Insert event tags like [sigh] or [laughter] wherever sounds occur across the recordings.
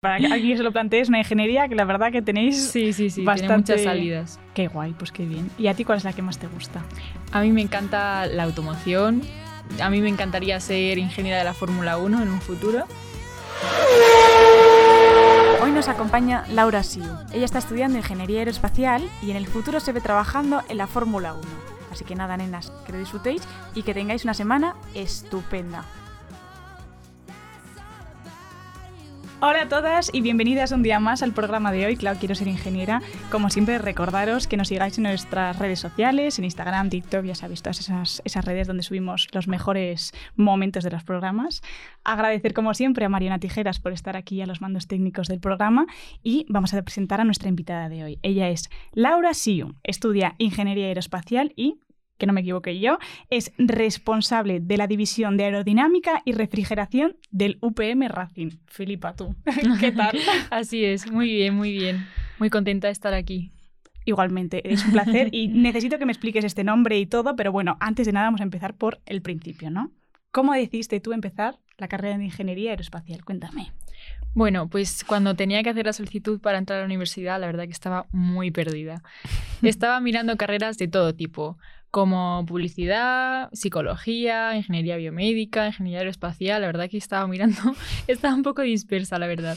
Para que alguien se lo plantee, es una ingeniería que la verdad que tenéis Sí, sí, sí, bastante... tiene muchas salidas. Qué guay, pues qué bien. ¿Y a ti cuál es la que más te gusta? A mí me encanta la automoción. A mí me encantaría ser ingeniera de la Fórmula 1 en un futuro. Hoy nos acompaña Laura Siu. Ella está estudiando ingeniería aeroespacial y en el futuro se ve trabajando en la Fórmula 1. Así que nada, nenas, que lo disfrutéis y que tengáis una semana estupenda. Hola a todas y bienvenidas un día más al programa de hoy, Claro, quiero ser ingeniera. Como siempre, recordaros que nos sigáis en nuestras redes sociales, en Instagram, TikTok, ya sabéis, todas esas, esas redes donde subimos los mejores momentos de los programas. Agradecer, como siempre, a Mariana Tijeras por estar aquí a los mandos técnicos del programa y vamos a presentar a nuestra invitada de hoy. Ella es Laura Siu, estudia Ingeniería Aeroespacial y que no me equivoqué yo, es responsable de la división de aerodinámica y refrigeración del UPM Racing. Filipa, tú, [laughs] ¿qué tal? [laughs] Así es, muy bien, muy bien. Muy contenta de estar aquí. Igualmente, es un placer y [laughs] necesito que me expliques este nombre y todo, pero bueno, antes de nada vamos a empezar por el principio, ¿no? ¿Cómo decidiste tú empezar la carrera de Ingeniería Aeroespacial? Cuéntame. Bueno, pues cuando tenía que hacer la solicitud para entrar a la universidad, la verdad que estaba muy perdida. Estaba mirando carreras de todo tipo, como publicidad, psicología, ingeniería biomédica, ingeniería aeroespacial. La verdad que estaba mirando, [laughs] estaba un poco dispersa, la verdad.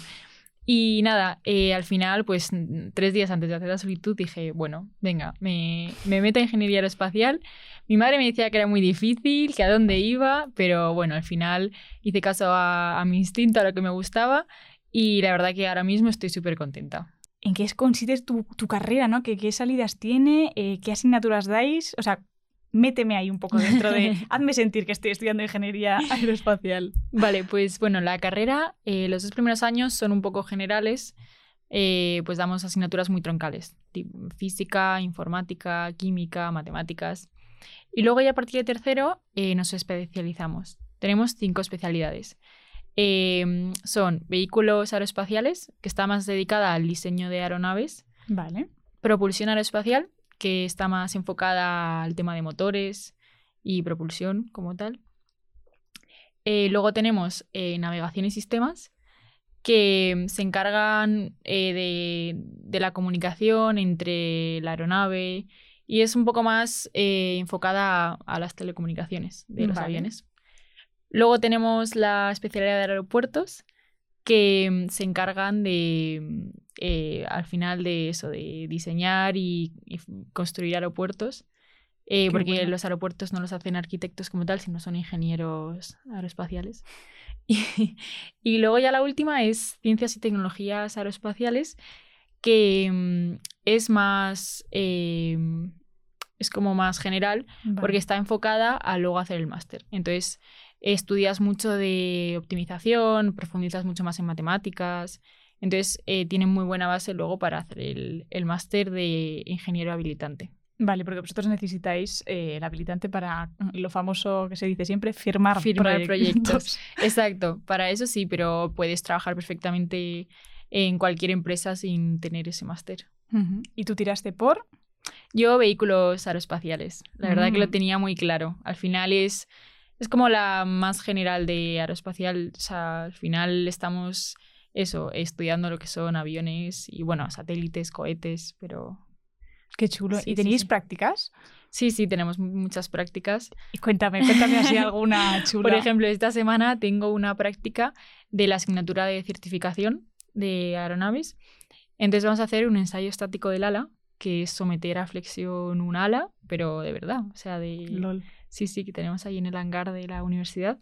Y nada, eh, al final, pues tres días antes de hacer la solicitud dije, bueno, venga, me, me meto a ingeniería aeroespacial. Mi madre me decía que era muy difícil, que a dónde iba, pero bueno, al final hice caso a, a mi instinto, a lo que me gustaba y la verdad que ahora mismo estoy súper contenta. ¿En qué consiste tu, tu carrera, no? ¿Qué, qué salidas tiene? Eh, ¿Qué asignaturas dais? O sea, méteme ahí un poco dentro de... [laughs] hazme sentir que estoy estudiando ingeniería [laughs] aeroespacial. Vale, pues bueno, la carrera, eh, los dos primeros años son un poco generales, eh, pues damos asignaturas muy troncales, tipo física, informática, química, matemáticas. Y luego ya a partir de tercero eh, nos especializamos. Tenemos cinco especialidades. Eh, son vehículos aeroespaciales, que está más dedicada al diseño de aeronaves. Vale. Propulsión aeroespacial, que está más enfocada al tema de motores y propulsión como tal. Eh, luego tenemos eh, navegación y sistemas, que se encargan eh, de, de, la comunicación entre la aeronave y es un poco más enfocada a, a, las telecomunicaciones de los Vale. aviones. Luego tenemos la especialidad de aeropuertos, que mm, se encargan de, mm, eh, al final de eso, de diseñar y, construir aeropuertos, eh, porque bueno. los aeropuertos no los hacen arquitectos como tal, sino son ingenieros aeroespaciales. [laughs] Y, y luego ya la última es ciencias y tecnologías aeroespaciales, que mm, es más, eh, es como más general, vale. porque está enfocada a luego hacer el máster. Entonces, estudias mucho de optimización, profundizas mucho más en matemáticas. Entonces, eh, tienen muy buena base luego para hacer el, el máster de ingeniero habilitante. Vale, porque vosotros necesitáis eh, el habilitante para lo famoso que se dice siempre, firmar, Firmar proyectos. proyectos. Exacto, para eso sí, pero puedes trabajar perfectamente en cualquier empresa sin tener ese máster. ¿Y tú tiraste por? Yo, vehículos aeroespaciales. La verdad que lo Mm. tenía muy claro. Al final es, es como la más general de aeroespacial. O sea, al final estamos eso, estudiando lo que son aviones y, bueno, satélites, cohetes, pero Qué chulo. Sí, ¿Y sí, tenéis sí. prácticas? sí, sí, tenemos mu- muchas prácticas. Y cuéntame, cuéntame así [laughs] alguna chula. Por ejemplo, esta semana tengo una práctica de la asignatura de certificación de aeronaves. Entonces vamos a hacer un ensayo estático del ala, que es someter a flexión un ala, pero de verdad, o sea, de... LOL. Sí, sí, que tenemos ahí en el hangar de la universidad.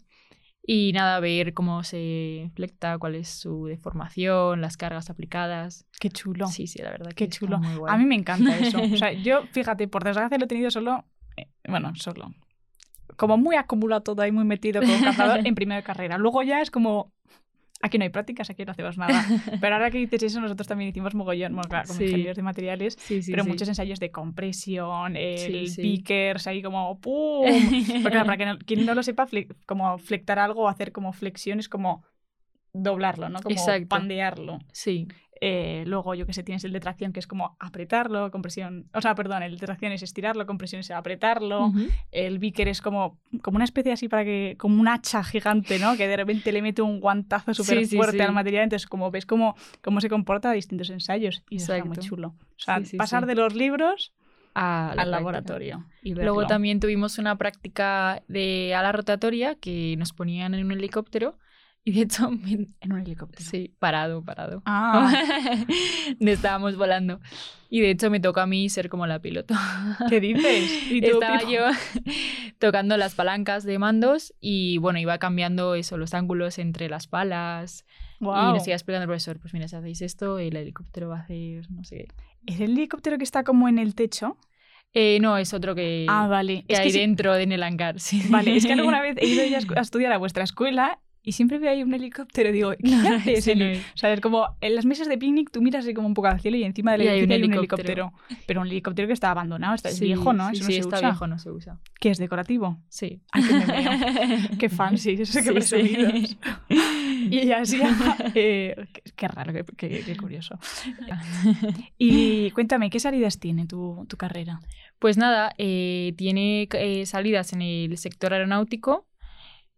Y nada, ver cómo se flecta, cuál es su deformación, las cargas aplicadas. Qué chulo. Sí, sí, la verdad que Qué está chulo. muy guay. A mí me encanta eso. O sea, [laughs] yo, fíjate, por desgracia lo he tenido solo, eh, bueno, solo, como muy acumulado todo ahí, muy metido como cazador [laughs] en primera carrera. Luego ya es como, aquí no hay prácticas, aquí no hacemos nada. [laughs] Pero ahora que dices eso, nosotros también hicimos mogollón, bueno, claro, Sí. ingenieros de materiales, Sí, sí, pero muchos ensayos de compresión, el pickers, ahí como [laughs] ¡pum! Porque claro, para que no- quien no lo sepa, fle- como flectar algo o hacer como flexiones, como doblarlo, ¿no? Como Exacto. pandearlo. Sí, Eh, luego, yo que sé, tienes el de tracción que es como apretarlo, compresión. O sea, perdón, el de tracción es estirarlo, compresión es apretarlo. El Vicker es como, como una especie así para que. como un hacha gigante, ¿no? Que de repente le mete un guantazo súper Sí, fuerte sí. al material. Entonces, como ves cómo, cómo se comporta a distintos ensayos. Y eso está muy chulo. O sea, pasar de los libros A la al práctica. laboratorio. Y Luego también tuvimos una práctica de ala rotatoria que nos ponían en un helicóptero [laughs] y de hecho En un helicóptero. sí, parado, parado. Ah, [laughs] Estábamos volando. Y de hecho me tocó a mí ser como la piloto. ¿qué dices? [laughs] Y tú, Estaba yo tocando las palancas de mandos y bueno, iba cambiando eso, los ángulos entre las palas. Y guau. nos iba explicando el profesor, pues mira, si hacéis esto, el helicóptero va a hacer no sé qué. ¿Es el helicóptero que está como en el techo? Eh, no, es otro que, ah, vale. que Es hay que dentro en el hangar. Sí. Vale, es que alguna vez he ido ya a estudiar a vuestra escuela y siempre veo ahí un helicóptero y digo, [laughs] ¿qué No, hace ese ese no heli-?" es. O sea, es como en las mesas de picnic tú miras así como un poco al cielo y encima del edificio un hay un helicóptero. helicóptero. Pero un helicóptero que está abandonado, está, es viejo, ¿no? Sí, Eso no sí, se está usa. viejo, no se usa. ¿Qué es decorativo? Sí. Ay, qué memeo. [laughs] Qué fancy, eso qué Sí, presumidos. Y así, [laughs] eh, qué, qué raro, qué, qué- qué curioso. Y cuéntame, ¿qué salidas tiene tu, tu carrera? Pues nada, eh, tiene eh, salidas en el sector aeronáutico.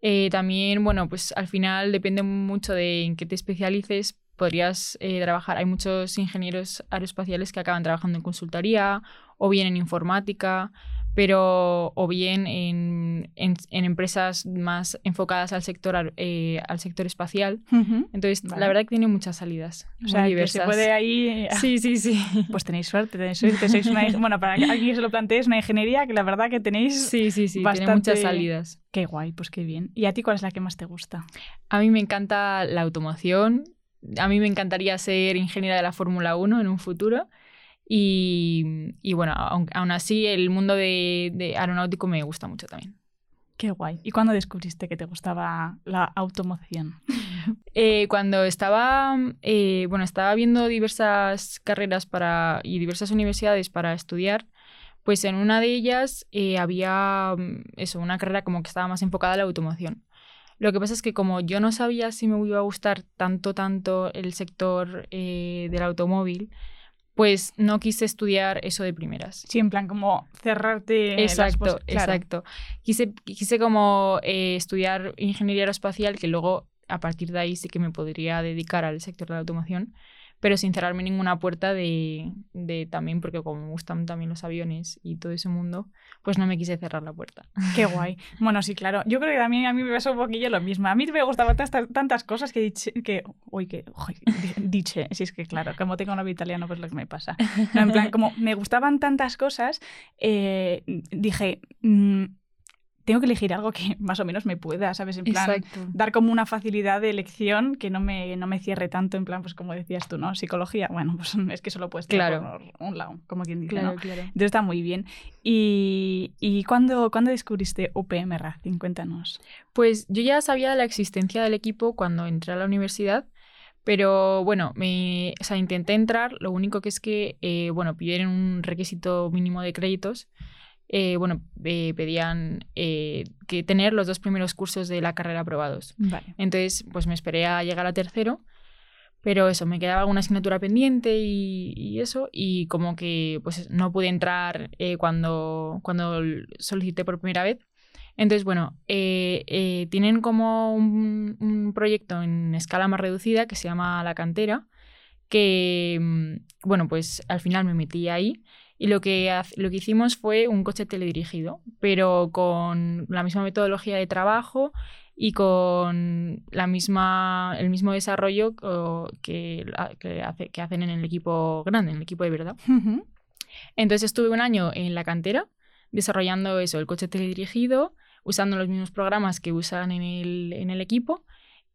Eh, también, bueno, pues al final depende mucho de en qué te especialices. Podrías eh, trabajar, hay muchos ingenieros aeroespaciales que acaban trabajando en consultoría o bien en informática, pero o bien en, en- en empresas más enfocadas al sector, eh, al sector espacial. Entonces, Vale. la verdad que tiene muchas salidas. O muy sea, que diversas. se puede ahí... eh, Sí, sí, sí. Pues tenéis suerte, tenéis suerte. Sois una, bueno, para que alguien se lo plantee, es una ingeniería que la verdad que tenéis... Sí, sí, sí. Tiene bastante- muchas salidas. Qué guay, pues qué bien. ¿Y a ti cuál es la que más te gusta? A mí me encanta la automoción. A mí me encantaría ser ingeniera de la Fórmula 1 en un futuro. Y, y bueno, aun, aún así el mundo de, de aeronáutico me gusta mucho también. Qué guay. ¿Y cuándo descubriste que te gustaba la automoción? [laughs] Eh, cuando estaba, eh, bueno, estaba viendo diversas carreras para, y diversas universidades para estudiar, pues en una de ellas eh, había mm, eso, una carrera como que estaba más enfocada a la automoción. Lo que pasa es que como yo no sabía si me iba a gustar tanto, tanto el sector eh, del automóvil, pues no quise estudiar eso de primeras. Sí, en plan como cerrarte... las Exacto, pos- claro. exacto. Quise, quise como eh, estudiar ingeniería aeroespacial, que luego a partir de ahí sí que me podría dedicar al sector de la automoción, pero sin cerrarme ninguna puerta de, de también, porque como me gustan también los aviones y todo ese mundo, pues no me quise cerrar la puerta. [laughs] Qué guay. Bueno, sí, claro. Yo creo que también a mí me pasó un poquillo lo mismo. A mí me gustaban tantas, cosas que que... Uy, que... diche. [laughs] Si es que, claro, como tengo novio italiano, pues lo que me pasa. En plan, como me gustaban tantas cosas, eh, dije... mm, tengo que elegir algo que [laughs] más o menos me pueda, ¿sabes? En plan, Exacto. dar como una facilidad de elección que no me, no me cierre tanto, en plan, pues como decías tú, ¿no? Psicología, bueno, pues [laughs] es que solo puedes Claro. por un lado, como quien dice, Claro, ¿no? claro. Entonces está muy bien. ¿Y, y cuándo, cuándo descubriste UPM Racing? Cuéntanos. Pues yo ya sabía de la existencia del equipo cuando entré a la universidad, pero bueno, me, o sea, intenté entrar, lo único que es que, eh, bueno, pidieron un requisito mínimo de créditos. Eh, bueno, eh, pedían eh, que tener los dos primeros cursos de la carrera aprobados. Vale. Entonces, pues me esperé a llegar a tercero, pero eso, me quedaba alguna asignatura pendiente y, y eso, y como que pues no pude entrar eh, cuando, cuando solicité por primera vez. Entonces, bueno, eh, eh, tienen como un, un proyecto en escala más reducida que se llama La Cantera, que, mm, bueno, pues al final me metí ahí y lo que, lo que hicimos fue un coche teledirigido, pero con la misma metodología de trabajo y con la misma, el mismo desarrollo que, que, hace- que hacen en el equipo grande, en el equipo de verdad. Entonces estuve un año en la cantera desarrollando eso, el coche teledirigido, usando los mismos programas que usan en el, en el equipo.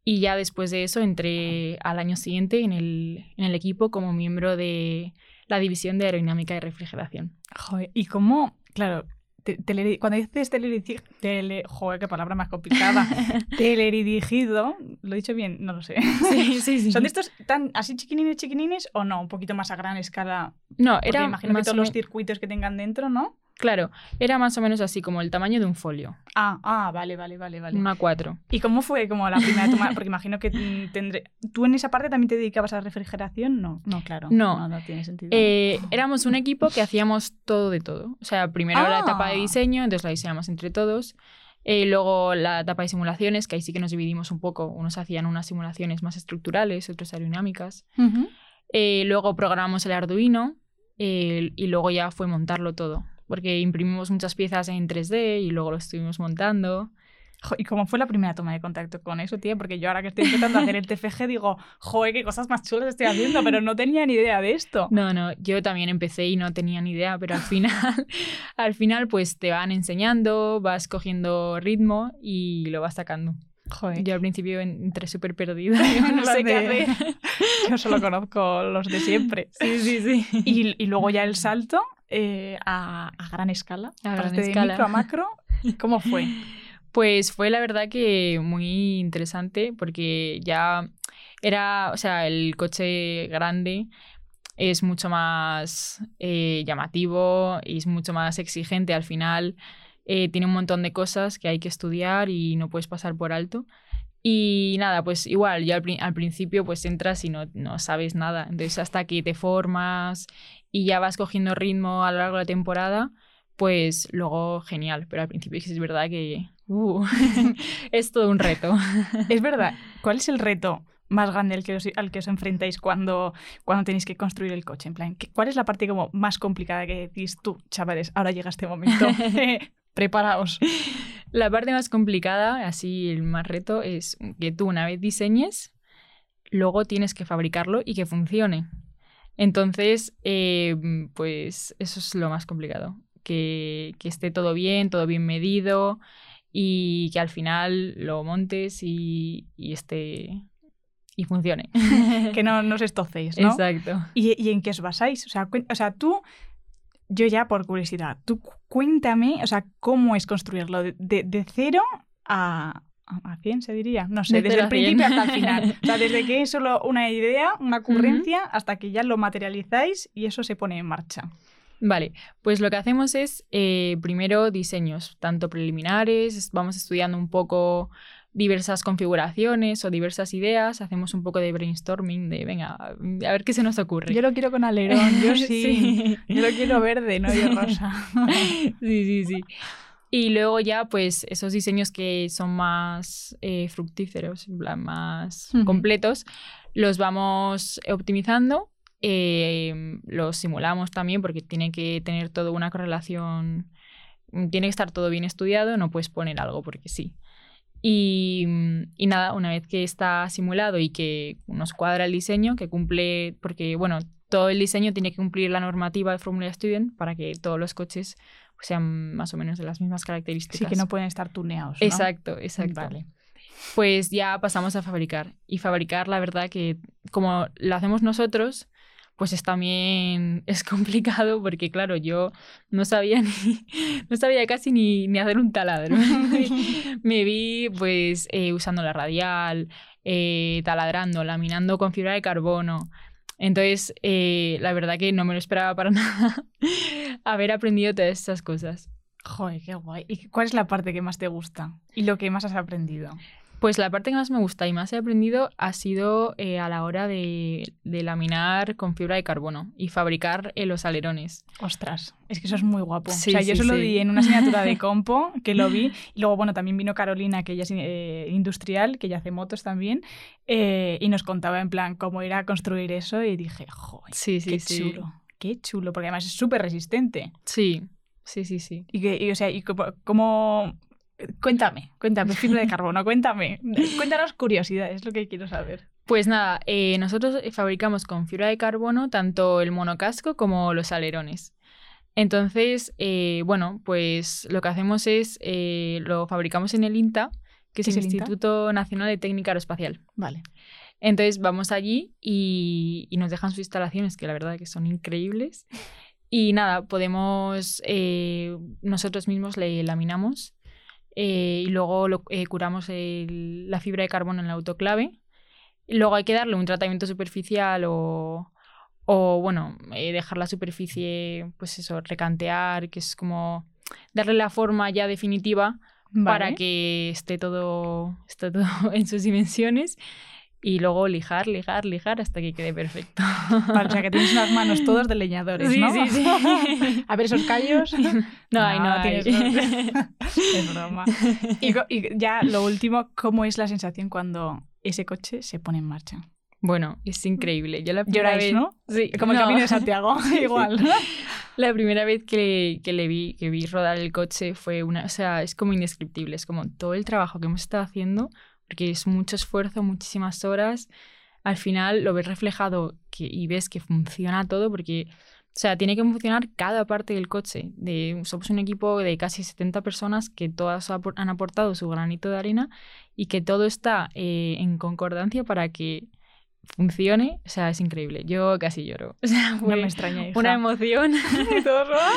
Y ya después de eso entré al año siguiente en el, en el equipo como miembro de la división de aerodinámica y refrigeración. Joder, ¿y cómo? Claro, cuando dices teledirigido... Tele, joder, qué palabra más complicada. [laughs] teledirigido, ¿lo he dicho bien? No lo sé. Sí, sí, sí. ¿Son de estos tan así chiquinines, chiquinines o no? Un poquito más a gran escala. No, era imagino que todos los circuitos que tengan dentro, ¿no? Claro, era más o menos así, como el tamaño de un folio. Ah, ah, vale, vale, vale, vale. Una 4. ¿Y cómo fue como la primera toma? Porque imagino que tendré... ¿Tú en esa parte también te dedicabas a la refrigeración? No, no, claro. No. no, tiene sentido. Eh, éramos un equipo que hacíamos todo de todo. O sea, primero la etapa de Ah. diseño, entonces la diseñamos entre todos. Eh, luego la etapa de simulaciones, que ahí sí que nos dividimos un poco. Unos hacían unas simulaciones más estructurales, otros aerodinámicas. Eh, luego programamos el Arduino eh, y luego ya fue montarlo todo. Porque imprimimos muchas piezas en 3D y luego lo estuvimos montando. ¿Y cómo fue la primera toma de contacto con eso, tía? Porque yo ahora que estoy a hacer el TFG digo, joder, qué cosas más chulas estoy haciendo, pero no tenía ni idea de esto. No, no, yo también empecé y no tenía ni idea, pero al final, [laughs] al final pues te van enseñando, vas cogiendo ritmo y lo vas sacando. Joder. Yo al principio entré súper perdida. [laughs] no sé sé qué hacer. Yo solo conozco los de siempre. Sí, sí, sí. Y, y luego ya el salto eh, a, a gran escala. A gran de escala. micro a macro. ¿Cómo fue? [laughs] Pues fue la verdad que muy interesante porque ya era, o sea, el coche grande es mucho más eh, llamativo y es mucho más exigente al final. eh, tiene un montón de cosas que hay que estudiar y no puedes pasar por alto. Y nada, pues igual, ya al, al principio pues entras y no, no sabes nada. Entonces hasta que te formas y ya vas cogiendo ritmo a lo largo de la temporada, pues luego genial. Pero al principio es verdad que uh, [laughs] es todo un reto. [laughs] Es verdad. ¿Cuál es el reto más grande al que os, al que os enfrentáis cuando, cuando tenéis que construir el coche? En plan, ¿qué- ¿cuál es la parte como más complicada que decís tú, chavales? Ahora llega este momento. [laughs] Preparaos. La parte más complicada, así el más reto, es que tú una vez diseñes, luego tienes que fabricarlo y que funcione. Entonces, eh, pues eso es lo más complicado. Que, que esté todo bien, todo bien medido y que al final lo montes y, y esté y funcione. [laughs] Que no, no os estocéis, ¿no? Exacto. ¿Y, y en qué os basáis? O sea, o sea, tú, yo ya por curiosidad, tú cuéntame, o sea, cómo es construirlo de, de- de cero a, a 100, se diría. No sé, De desde el principio hasta el final. [laughs] O sea, desde que es solo una idea, una ocurrencia, hasta que ya lo materializáis y eso se pone en marcha. Vale, pues lo que hacemos es eh, primero diseños, tanto preliminares, es- vamos estudiando un poco diversas configuraciones o diversas ideas, hacemos un poco de brainstorming de, venga, a ver qué se nos ocurre. Yo lo quiero con alerón, yo [laughs] sí. sí. Yo lo quiero verde, no yo [laughs] rosa. sí, sí, sí. Y luego ya, pues, esos diseños que son más eh, fructíferos, en plan, más completos, los vamos optimizando. eh, los simulamos también porque tiene que tener toda una correlación, tiene que estar todo bien estudiado, no puedes poner algo porque sí. Y, y nada, una vez que está simulado y que nos cuadra el diseño, que cumple, porque bueno, todo el diseño tiene que cumplir la normativa de Formula Student para que todos los coches sean más o menos de las mismas características. Sí, que no pueden estar tuneados. ¿no? Exacto, exacto. Vale. Pues ya pasamos a fabricar. Y fabricar, la verdad que como lo hacemos nosotros, pues es también es complicado porque, claro, yo no sabía [laughs] ni, no sabía casi ni, ni hacer un taladro. [laughs] [laughs] Me vi pues eh, usando la radial, eh, taladrando, laminando con fibra de carbono. Entonces, eh, la verdad que no me lo esperaba para nada haber aprendido todas esas cosas. Joder, qué guay. ¿Y cuál es la parte que más te gusta? ¿Y lo que más has aprendido? Pues la parte que más me gusta y más he aprendido ha sido eh, a la hora de, de laminar con fibra de carbono y fabricar eh, los alerones. Ostras, es que eso es muy guapo. Sí, o sea, yo sí, se lo di en una asignatura de [laughs] compo, que lo vi. Y luego, bueno, también vino Carolina, que ella es eh, industrial, que ella hace motos también. y nos contaba en plan cómo era construir eso. Y dije, joder, Sí, sí, qué chulo. Qué chulo, porque además es súper resistente. Sí, sí, sí, sí. Y, que, y, o sea, y como- Cuéntame, cuéntame, fibra de [laughs] carbono, cuéntame. Cuéntanos curiosidades, es lo que quiero saber. Pues nada, eh, nosotros fabricamos con fibra de carbono tanto el monocasco como los alerones. Entonces, eh, bueno, pues lo que hacemos es, eh, lo fabricamos en el INTA, que es ¿Qué el es? Instituto Nacional de Técnica Aeroespacial. Vale. Entonces vamos allí y, y nos dejan sus instalaciones, que la verdad que son increíbles. Y nada, podemos, eh, nosotros mismos le laminamos eh, y luego lo- eh, curamos el- la fibra de carbono en la autoclave. Luego hay que darle un tratamiento superficial o, O bueno, eh, dejar la superficie, pues eso, recantear, que es como darle la forma ya definitiva para que esté todo, esté todo [laughs] en sus dimensiones. Y luego lijar, lijar, lijar hasta que quede perfecto. Vale, o sea, que tienes unas manos todos de leñadores, Sí, ¿no? sí, sí. [laughs] A ver esos callos. [laughs] No, ahí no, tienes hay. [laughs] suerte. es broma. Y, y ya lo último, ¿cómo es la sensación cuando ese coche se pone en marcha? Bueno, es increíble. Yo la primera Lloráis, vez, ¿no? Sí, Como el no. camino de Santiago, igual. La primera vez que, que le vi, que vi rodar el coche fue una, o sea, es como indescriptible, es como todo el trabajo que hemos estado haciendo, porque es mucho esfuerzo, muchísimas horas. Al final lo ves reflejado y ves que funciona todo, porque, o sea, tiene que funcionar cada parte del coche. De, somos un equipo de casi 70 personas que todas han aportado su granito de arena y que todo está eh, en concordancia para que funcione. O sea, es increíble. Yo casi lloro. [laughs] O sea, No fue me extraña, hija. una emoción. [laughs] Y todos, ¡ah!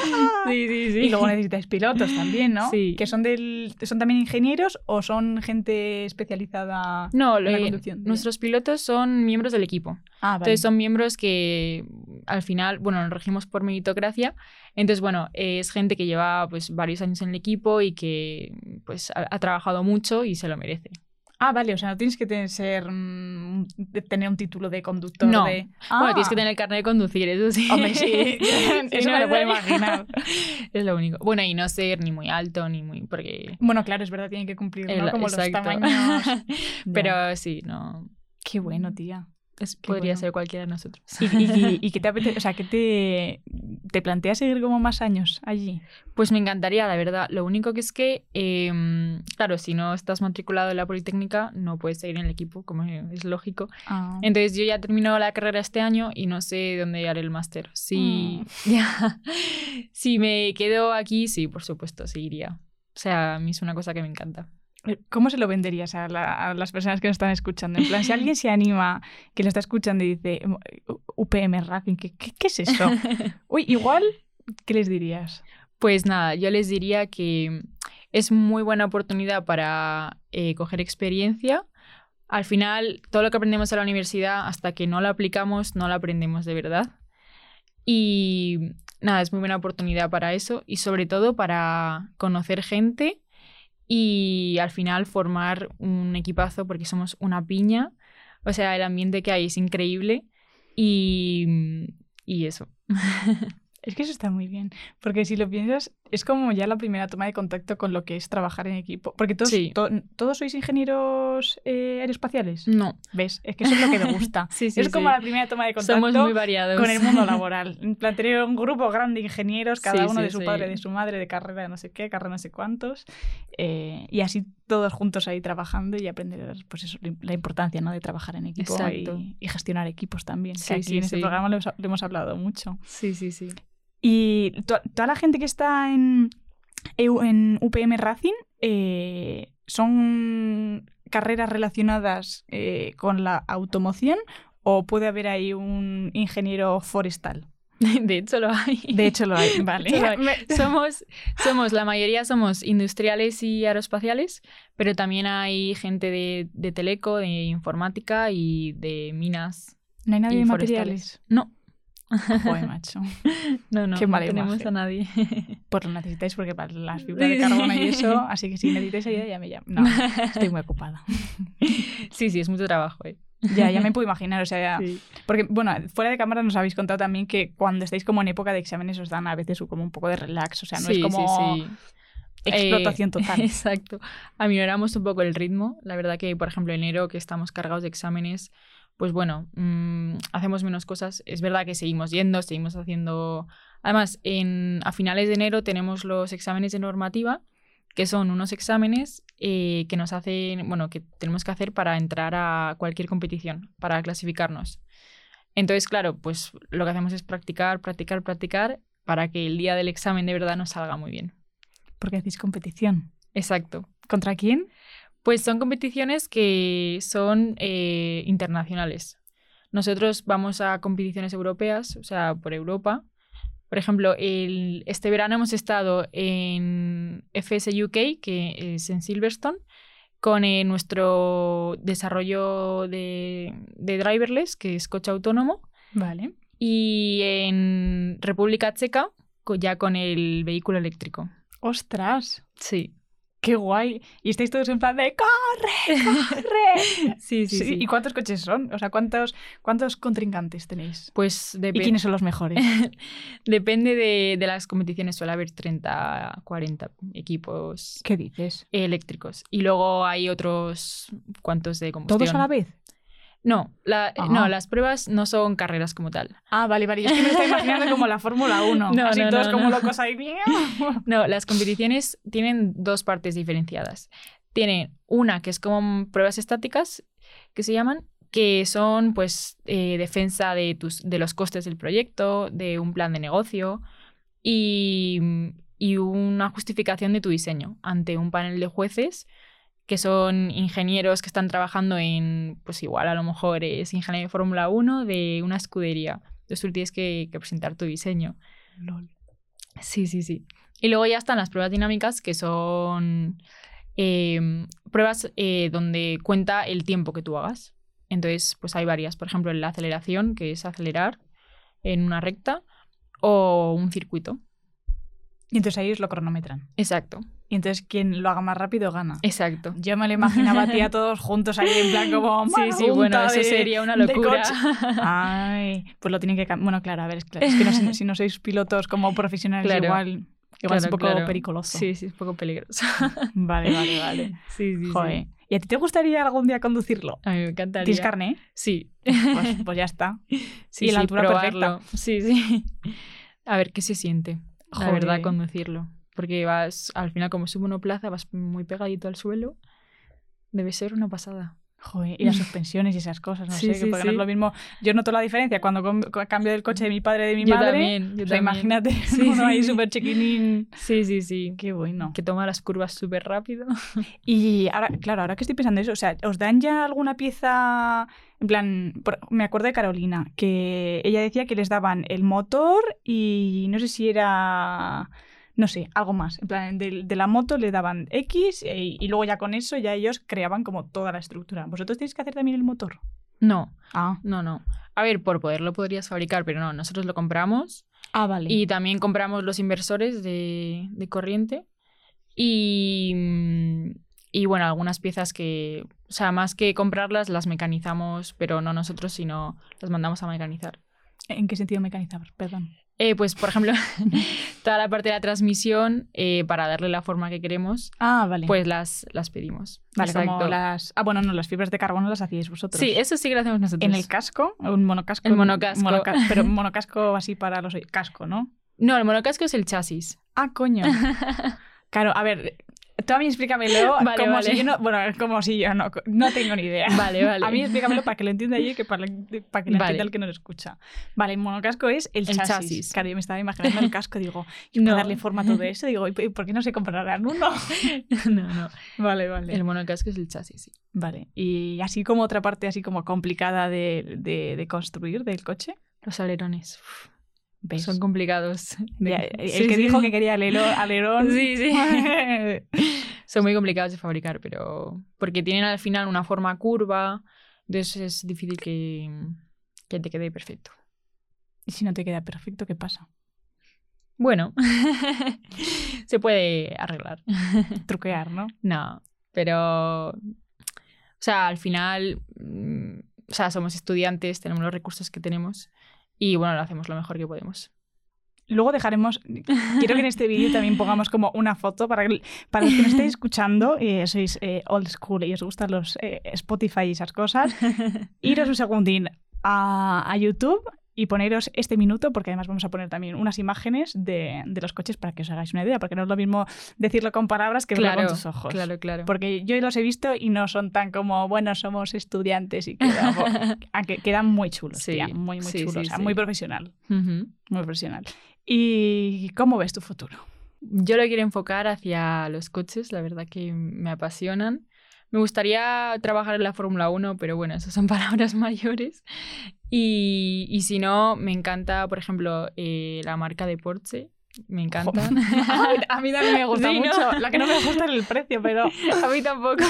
[laughs] Sí, sí, sí. Y luego necesitáis pilotos también, ¿no? Sí. Que son del, son también ingenieros o son gente especializada No, en la conducción. nuestros pilotos son miembros del equipo. Ah, vale. Entonces son miembros que al final, bueno, nos regimos por meritocracia. Entonces, bueno, es gente que lleva pues varios años en el equipo y que pues ha, ha trabajado mucho y se lo merece. Ah, vale, o sea, no tienes que tener, ser, mm, tener un título de conductor No. de... Bueno, Ah. tienes que tener el carnet de conducir, eso sí. Hombre, sí, [laughs] [laughs] eso no me lo puedo imaginar. [laughs] Es lo único. Bueno, y no ser ni muy alto ni muy... porque... Bueno, claro, es verdad, tienen que cumplir, ¿no? Como exacto. los tamaños. Pero sí, no... Qué bueno, tía. Es- podría bueno. ser cualquiera de nosotros. ¿Y, y, y qué te [laughs] apetece? O sea, ¿qué te, te planteas seguir como más años allí? Pues me encantaría, la verdad. Lo único que es que, em, claro, si no estás matriculado en la Politécnica, no puedes seguir en el equipo, como es lógico. Ah. Entonces yo ya termino la carrera este año y no sé dónde haré el máster. Si, [laughs] ya, si me quedo aquí, sí, por supuesto, seguiría. O sea, a mí es una cosa que me encanta. ¿Cómo se lo venderías a, la- a las personas que nos están escuchando? En plan, si alguien se anima, que lo está escuchando y dice UPM Racing, ¿qué, qué, qué es eso? [laughs] Uy, igual, ¿qué les dirías? Pues nada, yo les diría que es muy buena oportunidad para eh, coger experiencia. Al final, todo lo que aprendemos en la universidad, hasta que no lo aplicamos, no lo aprendemos de verdad. Y nada, es muy buena oportunidad para eso y sobre todo para conocer gente y al final formar un equipazo porque somos una piña. O sea, el ambiente que hay es increíble y, y eso. [laughs] Es que eso está muy bien, porque si lo piensas, es como ya la primera toma de contacto con lo que es trabajar en equipo. Porque todos, Sí. to- todos sois ingenieros eh, aeroespaciales. No. ¿Ves? Es que eso es lo que me gusta. [laughs] Sí, sí, es como la primera toma de contacto Somos muy variados. con el mundo [laughs] laboral. En plan, tener un grupo grande de ingenieros, cada uno de su padre, de su madre, de carrera de no sé qué, carrera no sé cuántos, eh, y así todos juntos ahí trabajando y aprender pues eso, la importancia ¿no? de trabajar en equipo y, y gestionar equipos también. que aquí en este programa lo hemos, lo hemos hablado mucho. Sí, sí, sí. Y to- toda la gente que está en, en UPM Racing eh, son carreras relacionadas eh, con la automoción o puede haber ahí un ingeniero forestal. [laughs] De hecho lo hay. De hecho lo hay, [laughs] vale. De hecho lo hay. [laughs] Me- somos, somos, la mayoría somos industriales y aeroespaciales, pero también hay gente de, de teleco, de informática y de minas. No hay nadie de forestales. materiales. No, [laughs] Joder, macho. [laughs] no, no, Qué no tenemos imagen. a nadie. [laughs] Pues lo necesitáis porque para las fibras de carbono y eso, así que si necesitáis ayuda ya me llaman. No, estoy muy ocupada. sí, sí, es mucho trabajo. eh. Ya, ya me puedo imaginar, o sea, ya- Sí. Porque, bueno, fuera de cámara nos habéis contado también que cuando estáis como en época de exámenes os dan a veces como un poco de relax, o sea, no Sí, es como sí, explotación Eh, total. Exacto. Aminoramos un poco el ritmo. La verdad que, por ejemplo, enero, que estamos cargados de exámenes, pues bueno, mm, hacemos menos cosas. Es verdad que seguimos yendo, seguimos haciendo... Además, en, a finales de enero tenemos los exámenes de normativa, que son unos exámenes eh, que nos hacen, bueno, que tenemos que hacer para entrar a cualquier competición, para clasificarnos. Entonces, claro, pues lo que hacemos es practicar, practicar, practicar, para que el día del examen de verdad nos salga muy bien. Porque hacéis competición. Exacto. ¿Contra quién? Pues son competiciones que son eh, internacionales. Nosotros vamos a competiciones europeas, o sea, por Europa. Por ejemplo, el- este verano hemos estado en FS UK, que es en Silverstone, con eh, nuestro desarrollo de, de driverless, que es coche autónomo. Vale. Y en República Checa, ya con el vehículo eléctrico. ¡Ostras! Sí. ¡Qué guay! Y estáis todos en plan de ¡corre, corre! [laughs] Sí, sí, sí. ¿Y cuántos coches son? O sea, ¿cuántos, cuántos contrincantes tenéis? Pues ¿Y depe- quiénes son los mejores? [laughs] depende de, de las competiciones, suele haber 30, 40 equipos ¿Qué dices? eléctricos. Y luego hay otros cuantos de combustión. ¿Todos a la vez? No, la- Ah. no, las pruebas no son carreras como tal. Ah, vale, vale. Yo es que me estoy imaginando como la Fórmula [laughs] 1. No, así no, todos no, como no. locos ahí. [laughs] No, las competiciones tienen dos partes diferenciadas. Tienen una que es como pruebas estáticas, que se llaman, que son pues eh, defensa de, tus, de los costes del proyecto, de un plan de negocio y, y una justificación de tu diseño ante un panel de jueces que son ingenieros que están trabajando en, pues igual a lo mejor es ingeniero de Fórmula 1 de una escudería. Entonces tú tienes que, que presentar tu diseño. Sí, sí, sí. Y luego ya están las pruebas dinámicas, que son eh, pruebas eh, donde cuenta el tiempo que tú hagas. Entonces, pues hay varias. Por ejemplo, la aceleración, que es acelerar en una recta, o un circuito. Y entonces ahí os lo cronometran. Exacto, Y entonces quien lo haga más rápido gana. exacto. Yo me lo imaginaba a ti a todos juntos ahí en plan como [laughs] Sí, sí, bueno, eso de- sería una locura. [laughs] Ay, pues lo tienen que. Bueno, claro, a ver, es, claro, es que no, si, si no sois pilotos como profesionales Claro. igual, igual es un poco claro. periculoso. Sí, sí, es un poco peligroso. [laughs] Vale, vale, vale. Sí, sí, Joder. sí. ¿Y a ti te gustaría algún día conducirlo? A mí me encantaría. ¿Tienes carne? Sí. Pues, pues ya está. sí, Y la sí, altura probarlo. Sí, sí. A ver qué se siente, la Joder. verdad, conducirlo. Porque vas, al final, como es un monoplaza, vas muy pegadito al suelo. Debe ser una pasada. Joder, y las suspensiones y esas cosas, no Sí, sé, sí, que porque no sí. es lo mismo. Yo noto la diferencia cuando cambio del coche de mi padre y de mi Yo madre. también, yo O sea, también. imagínate, [laughs] uno ahí súper chiquinín. Sí, sí, sí. Qué bueno. Que toma las curvas súper rápido. [laughs] Y ahora, claro, ahora que estoy pensando eso, o sea, ¿os dan ya alguna pieza? En plan, por- me acuerdo de Carolina, que ella decía que les daban el motor y no sé si era, no sé, algo más. En plan, de, de la moto le daban X y luego ya con eso ya ellos creaban como toda la estructura. ¿Vosotros tenéis que hacer también el motor? No, Ah, no, no. A ver, por poderlo podrías fabricar, pero no, nosotros lo compramos. ah vale. Y también compramos los inversores de, de corriente. Y, mm, y bueno, algunas piezas que, o sea, más que comprarlas, las mecanizamos, pero no nosotros, sino las mandamos a mecanizar. ¿En qué sentido mecanizar? Perdón. Eh, pues, por ejemplo, [laughs] toda la parte de la transmisión, eh, para darle la forma que queremos, Ah, vale. pues las, las pedimos. vale, como las... Ah, bueno, no, las fibras de carbono las hacíais vosotros. Sí, eso sí que lo hacemos nosotros. En el casco, un monocasco. El monocasco. monoca- [laughs] pero monocasco así para los casco, ¿no? No, el monocasco es el chasis. Ah, coño. [laughs] Claro, a ver, mí explícamelo [laughs] Vale, como vale. si yo no, bueno, como si yo no, no tengo ni idea. Vale, vale. [laughs] A mí explícamelo para que lo entienda yo y que para, para que lo Vale. entienda el que no lo escucha. Vale, el monocasco es el, El chasis. chasis. Claro, yo me estaba imaginando el casco, digo, y No. darle forma a todo [laughs] eso, digo, ¿y por qué no se comprarán uno? no, no. Vale, vale. El monocasco es el chasis, sí. Vale. Y así como otra parte así como complicada de, de- de construir del coche. Los alerones. Uf, ¿Ves? Son complicados. Ya, el Sí, que sí. dijo que quería alero- alerón. Sí, sí. [laughs] Son muy complicados de fabricar, pero. Porque tienen al final una forma curva. Entonces es difícil que, que te quede perfecto. y si no te queda perfecto, ¿qué pasa? Bueno, [laughs] se puede arreglar. Truquear, ¿no? No, pero. O sea, al final. mm, O sea, somos estudiantes, tenemos los recursos que tenemos. Y bueno, lo hacemos lo mejor que podemos. Luego dejaremos. Quiero que en este vídeo también pongamos como una foto para, que- para los que nos estéis [laughs] escuchando y sois eh, old school y os gustan los eh, Spotify y esas cosas. Iros un segundín a, a YouTube y poneros este minuto, porque además vamos a poner también unas imágenes de, de los coches para que os hagáis una idea, porque no es lo mismo decirlo con palabras que verlo claro, con tus ojos. claro, claro. Porque yo los he visto y no son tan como, bueno, somos estudiantes y quedan, [laughs] aunque quedan muy chulos, Sí, tía, muy, muy sí, chulos, sí, o sea, muy profesional, Ujú. muy profesional. ¿Y cómo ves tu futuro? Yo lo quiero enfocar hacia los coches, la verdad que me apasionan. Me gustaría trabajar en la Fórmula 1, pero bueno, esas son [laughs] palabras mayores. Y, y si no, me encanta, por ejemplo, eh, la marca de Porsche. Me encanta. [laughs] a mí también me gusta [laughs] Sí, ¿no? mucho. La que no me gusta es el precio, pero... [laughs] A mí tampoco.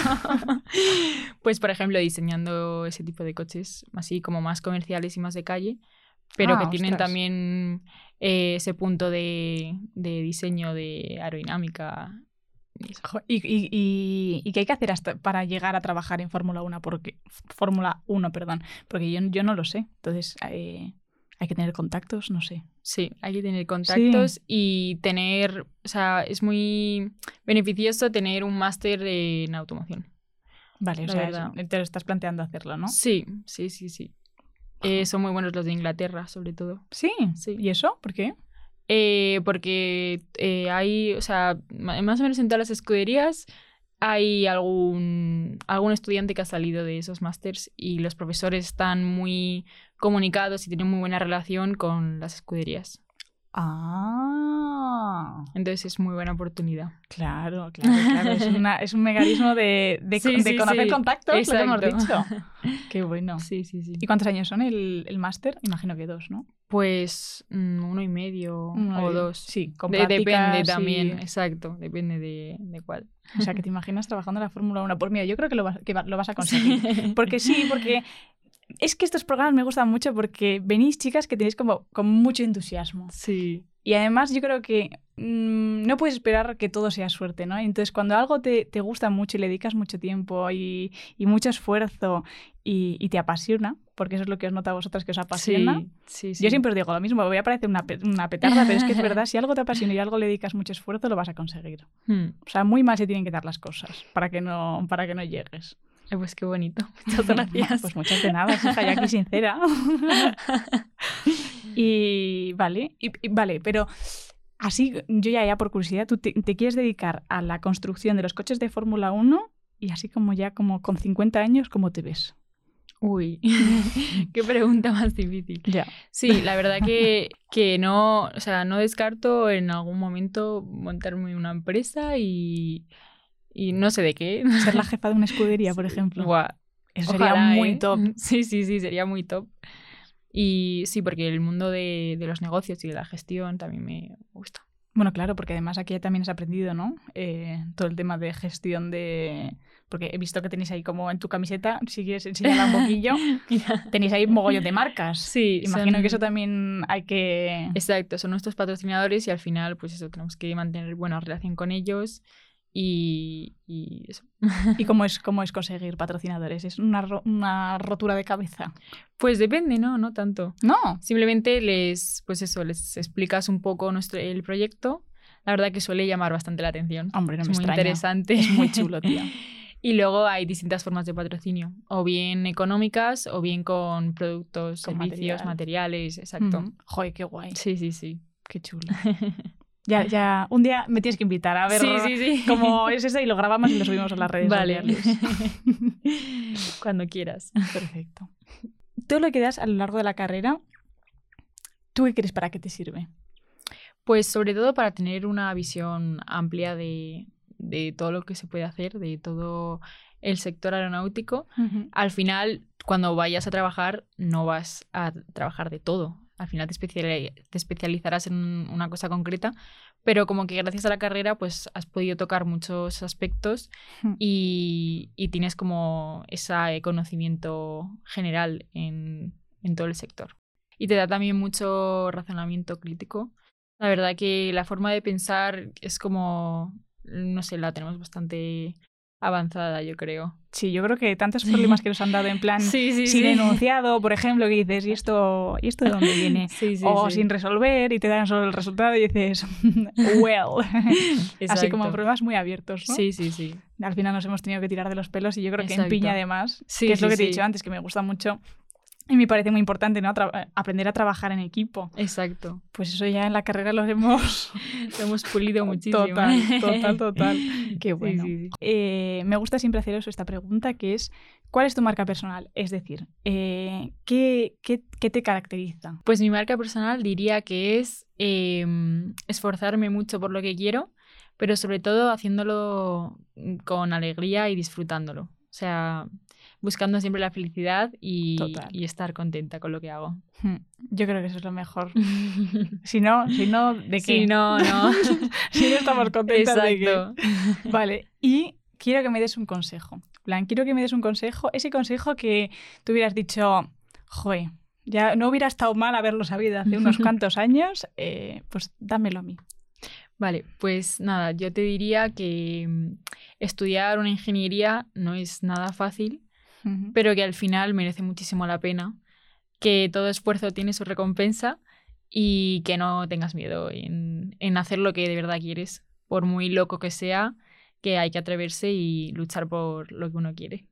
pues, por ejemplo, diseñando ese tipo de coches, así como más comerciales y más de calle, pero Ah, que tienen ostras. también eh, ese punto de, de diseño de aerodinámica. Y ¿Y, y, qué hay que hacer hasta para llegar a trabajar en Fórmula 1? Porque, Fórmula 1, perdón. Porque yo, yo no lo sé. Entonces, eh, hay que tener contactos, no sé. Sí, hay que tener contactos y tener, o sea, es muy beneficioso tener un máster en automoción. Vale, o La sea, verdad. te lo estás planteando hacerlo, ¿no? Sí, sí, sí, sí. Eh, son muy buenos los de Inglaterra, sobre todo. Sí. Sí. ¿Y eso? ¿Por qué? Eh, porque eh, hay, o sea, más o menos en todas las escuderías hay algún, algún estudiante que ha salido de esos másters y los profesores están muy comunicados y tienen muy buena relación con las escuderías. Ah. Entonces es muy buena oportunidad. Claro, claro, claro. Es, una- [laughs] es un mecanismo de, de, Sí, de sí, conocer sí. contactos, lo que hemos dicho. [laughs] Qué bueno. Sí, sí, sí. ¿Y cuántos años son el, el máster? Imagino que dos, ¿no? Pues mm, uno y medio Uno o y- dos. Sí, con De- depende también, exacto, depende de, de cuál. O sea, que te [laughs] imaginas trabajando en la Fórmula 1. Pues mira, yo creo que lo vas, que va- lo vas a conseguir. Porque sí, porque es que estos programas me gustan mucho porque venís chicas que tenéis como con mucho entusiasmo. Sí, Y además yo creo que mm, no puedes esperar que todo sea suerte, ¿no? Entonces cuando algo te, te gusta mucho y le dedicas mucho tiempo y, y mucho esfuerzo y, y te apasiona, porque eso es lo que os nota a vosotras que os apasiona. sí, sí, sí. Yo siempre os digo lo mismo, voy a parecer una, una petarda, pero es que es [laughs] verdad, si algo te apasiona y algo le dedicas mucho esfuerzo, lo vas a conseguir. Hmm. O sea, muy mal se tienen que dar las cosas para que no, para que no llegues. Ay, pues qué bonito. [laughs] Muchas [laughs] gracias. Pues muchas de nada, hija, ya aquí sincera. [laughs] y vale, y, y vale, pero así, yo ya, ya por curiosidad, tú te, te quieres dedicar a la construcción de los coches de Fórmula 1 y así como ya como con 50 años, ¿cómo te ves? Uy, qué pregunta más difícil. Ya. Sí, la verdad que, que no, o sea, no descarto en algún momento montarme una empresa y, y no sé de qué. [laughs] Ser la jefa de una escudería, por ejemplo. Eso sería ojalá, muy ¿eh? top. [laughs] Sí, sí, sí, sería muy top. Y sí, porque el mundo de, de los negocios y de la gestión también me gusta. Bueno, claro, porque además aquí también has aprendido, ¿no? Eh, todo el tema de gestión de... Porque he visto que tenéis ahí como en tu camiseta, si quieres enseñarla un [laughs] poquillo, tenéis ahí un mogollón de marcas. Sí, Imagino son- que eso también hay que... Exacto, son nuestros patrocinadores y al final, pues eso, tenemos que mantener buena relación con ellos y, y eso. ¿Y cómo es, [laughs] cómo es conseguir patrocinadores? ¿Es una, ro- una rotura de cabeza? Pues depende, ¿no? No tanto. No. Simplemente les, pues eso, les explicas un poco nuestro, el proyecto. La verdad que suele llamar bastante la atención. Hombre, no es me muy extraña. interesante. Es muy chulo, [laughs] tía. y luego hay distintas formas de patrocinio, o bien económicas, o bien con productos, Con servicios, material. materiales, exacto. Ujú. Joder, qué guay. Sí, sí, sí. Qué chulo. [laughs] Ya, ya, un día me tienes que invitar a ver sí, sí, sí. cómo es eso y lo grabamos y lo subimos a las redes Vale. sociales. [laughs] Cuando quieras. Perfecto. Todo lo que das a lo largo de la carrera, ¿tú qué crees para qué te sirve? Pues sobre todo para tener una visión amplia de, de todo lo que se puede hacer, de todo el sector aeronáutico. Al final, cuando vayas a trabajar, no vas a trabajar de todo. Al final te, te especializarás en una cosa concreta, pero como que gracias a la carrera, pues has podido tocar muchos aspectos Hmm. y, y tienes como ese conocimiento general en, en todo el sector. Y te da también mucho razonamiento crítico. La verdad que la forma de pensar es como, no sé, la tenemos bastante avanzada, yo creo. Sí, yo creo que tantos [laughs] problemas que nos han dado en plan Sí, sí, sin enunciado, por ejemplo, que dices, ¿y esto, ¿y esto de dónde [laughs] viene? Sí, sí, o sin resolver y te dan solo el resultado y dices, [laughs] well. Así como problemas muy abiertos, ¿no? Sí, sí, sí. Al final nos hemos tenido que tirar de los pelos y yo creo que Exacto. en Piña además, que es lo que te he dicho antes, que me gusta mucho y me parece muy importante, ¿no? Tra- aprender a trabajar en equipo. Exacto. Pues eso ya en la carrera lo hemos... [laughs] Lo hemos pulido [laughs] muchísimo. Total, total, total. [laughs] Qué bueno. sí, sí. Eh, me gusta siempre hacer eso, esta pregunta, que es, ¿cuál es tu marca personal? Es decir, eh, ¿qué, qué, qué te caracteriza? Pues mi marca personal diría que es eh, esforzarme mucho por lo que quiero, pero sobre todo haciéndolo con alegría y disfrutándolo. O sea, buscando siempre la felicidad y, estar contenta con lo que hago. Hmm, Yo creo que eso es lo mejor. [laughs] Si no, si no, ¿de qué? Sí, no, no. [laughs] si no estamos contentas de qué. [laughs] Vale, y quiero que me des un consejo. Plan, quiero que me des un consejo, ese consejo que tú hubieras dicho, joe, Ya no hubiera estado mal haberlo sabido hace unos cuantos años, eh, pues dámelo a mí. Vale, pues nada, yo te diría que mm, estudiar una ingeniería no es nada fácil, Pero que al final merece muchísimo la pena, que todo esfuerzo tiene su recompensa y que no tengas miedo en, en hacer lo que de verdad quieres, por muy loco que sea, que hay que atreverse y luchar por lo que uno quiere.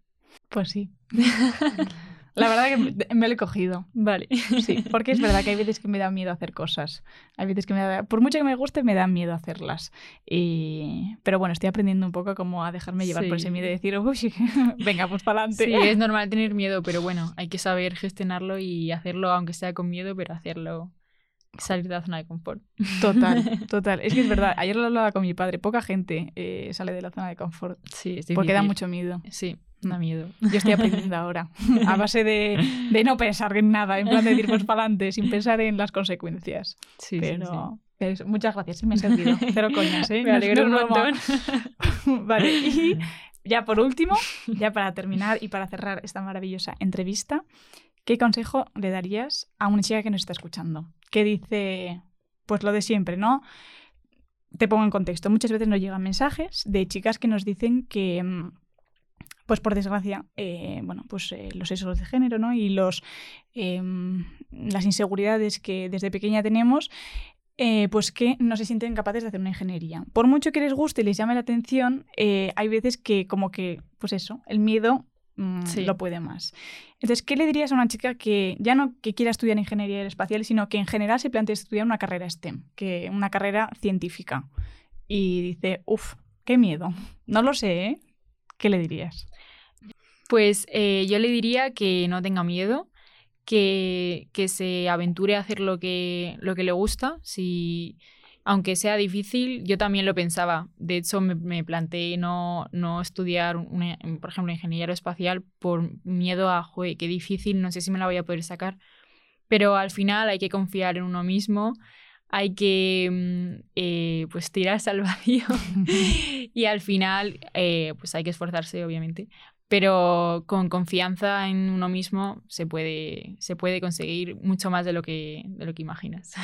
Pues sí. [laughs] La verdad que me- lo he cogido. Vale. Sí, porque es verdad que hay veces que me da miedo hacer cosas. Hay veces que me da, por mucho que me guste, me da miedo hacerlas. Y... Pero bueno, estoy aprendiendo un poco como a dejarme llevar por Sí. ese miedo y decir, uy, [laughs] venga, pues para adelante. Sí, es normal tener miedo, pero bueno, hay que saber gestionarlo y hacerlo, aunque sea con miedo, pero hacerlo, salir de la zona de confort. Total, [laughs] total. Es que es verdad, ayer lo hablaba con mi padre, poca gente eh, sale de la zona de confort Sí, es porque da mucho miedo. Sí, da miedo. Yo estoy aprendiendo ahora, [laughs] a base de, de no pensar en nada, en plan de pues para adelante, sin pensar en las consecuencias. Sí, sí, Pero, sí. pero eso, muchas gracias, sí me ha servido. Cero coñas, ¿eh? [laughs] Me No alegro no un es broma. montón. [laughs] vale, y ya por último, ya para terminar y para cerrar esta maravillosa entrevista, ¿qué consejo le darías a una chica que nos está escuchando? Que dice, pues lo de siempre, ¿no? Te pongo en contexto. Muchas veces nos llegan mensajes de chicas que nos dicen que, mm, pues por desgracia, eh, bueno, pues eh, los sexos de género, ¿no? Y los, em, las inseguridades que desde pequeña tenemos, eh, pues que no se sienten capaces de hacer una ingeniería. Por mucho que les guste y les llame la atención, eh, hay veces que como que, pues eso, el miedo mm, Sí. lo puede más. Entonces, ¿qué le dirías a una chica que ya no que quiera estudiar ingeniería aeroespacial, sino que en general se plantea estudiar una carrera STEM, que una carrera científica? Y dice, uff, qué miedo. No lo sé, ¿eh? ¿Qué le dirías? Pues eh, yo le diría que no tenga miedo, que, que se aventure a hacer lo que, lo que le gusta. Si, aunque sea difícil, yo también lo pensaba. De hecho, me, me planteé no, no estudiar, una- por ejemplo, ingeniería aeroespacial por miedo a, joder, qué difícil, no sé si me la voy a poder sacar. Pero al final hay que confiar en uno mismo, hay que mm, eh, pues tirarse al vacío [laughs] y al final eh, pues hay que esforzarse, obviamente. Pero con confianza en uno mismo se puede, se puede conseguir mucho más de lo que, de lo que imaginas. [laughs]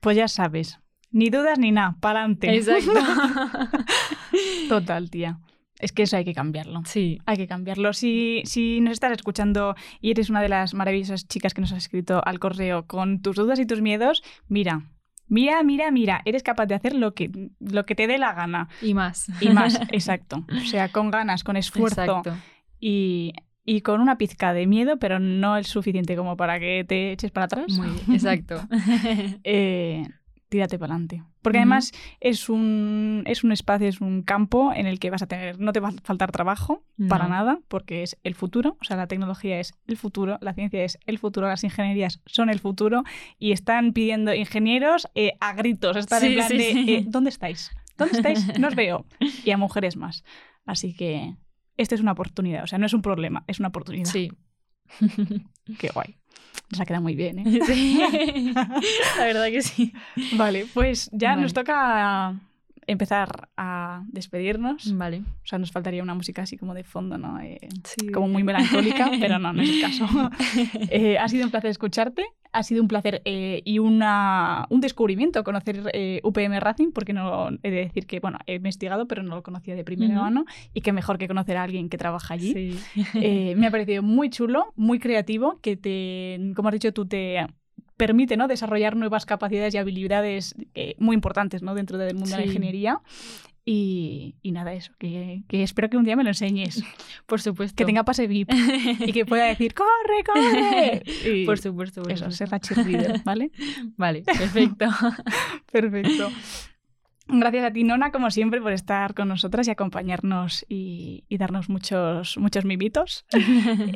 Pues ya sabes, ni dudas ni nada, para adelante. Exacto. [laughs] Total, tía. Es que eso hay que cambiarlo. sí. Hay que cambiarlo. Si, si nos estás escuchando y eres una de las maravillosas chicas que nos has escrito al correo con tus dudas y tus miedos, mira, mira, mira, mira, eres capaz de hacer lo que, lo que te dé la gana. Y más. Y más, [laughs] exacto. O sea, con ganas, con esfuerzo Exacto. y, y con una pizca de miedo, pero no el suficiente como para que te eches para atrás. Muy bien. Exacto. [laughs] [laughs] eh, tírate para adelante. Porque además es un, es un espacio, es un campo en el que vas a tener, no te va a faltar trabajo para nada, porque es el futuro, o sea, la tecnología es el futuro, la ciencia es el futuro, las ingenierías son el futuro y están pidiendo ingenieros eh, a gritos, están en plan sí, de, sí. eh, ¿dónde estáis? ¿Dónde estáis? No os veo. [laughs] Y a mujeres más. Así que esto es una oportunidad, o sea, no es un problema, es una oportunidad. Sí. Qué guay. Nos ha quedado muy bien, ¿eh? [laughs] Sí. [laughs] La verdad que sí. Vale, pues ya Vale. nos toca empezar a despedirnos. Vale. O sea, nos faltaría una música así como de fondo, ¿no? Eh, Sí. como muy melancólica, pero no, no es el caso. [laughs] Eh, ha sido un placer escucharte, ha sido un placer eh, y una, un descubrimiento conocer eh, UPM Racing, porque no he de decir que, bueno, he investigado, pero no lo conocía de primera Ujú. mano y que mejor que conocer a alguien que trabaja allí. Sí. [laughs] Eh, me ha parecido muy chulo, muy creativo, que te, como has dicho tú, te permite ¿no? desarrollar nuevas capacidades y habilidades eh, muy importantes ¿no? dentro del mundo de la ingeniería. Y, y nada, eso, que, que espero que un día me lo enseñes, [laughs] Por supuesto. que tenga pase VIP y que pueda decir, ¡corre, corre! [laughs] Y Por supuesto. por eso, supuesto. ser la cheerleader, ¿vale? [laughs] Vale, perfecto. Perfecto. Gracias a ti, Nona, como siempre, por estar con nosotras y acompañarnos y, y darnos muchos, muchos mimitos. [laughs]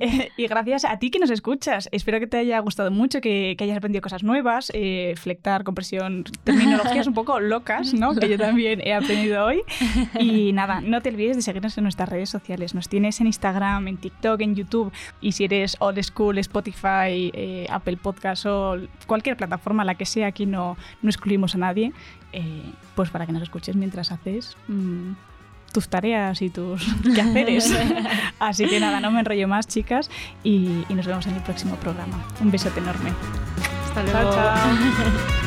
Eh, y gracias a ti que nos escuchas. Espero que te haya gustado mucho, que, que hayas aprendido cosas nuevas, eh, flectar, compresión, terminologías un poco locas, ¿no? Que yo también he aprendido hoy. Y nada, no te olvides de seguirnos en nuestras redes sociales. Nos tienes en Instagram, en TikTok, en YouTube. Y si eres old school, Spotify, eh, Apple Podcast o cualquier plataforma, la que sea, aquí no, no excluimos a nadie. eh, pues para que nos escuches mientras haces mm, tus tareas y tus [laughs] quehaceres. [laughs] Así que nada, no me enrollo más, chicas, y, y nos vemos en el próximo programa. Un besote enorme. Hasta luego. Chao, chao. [laughs]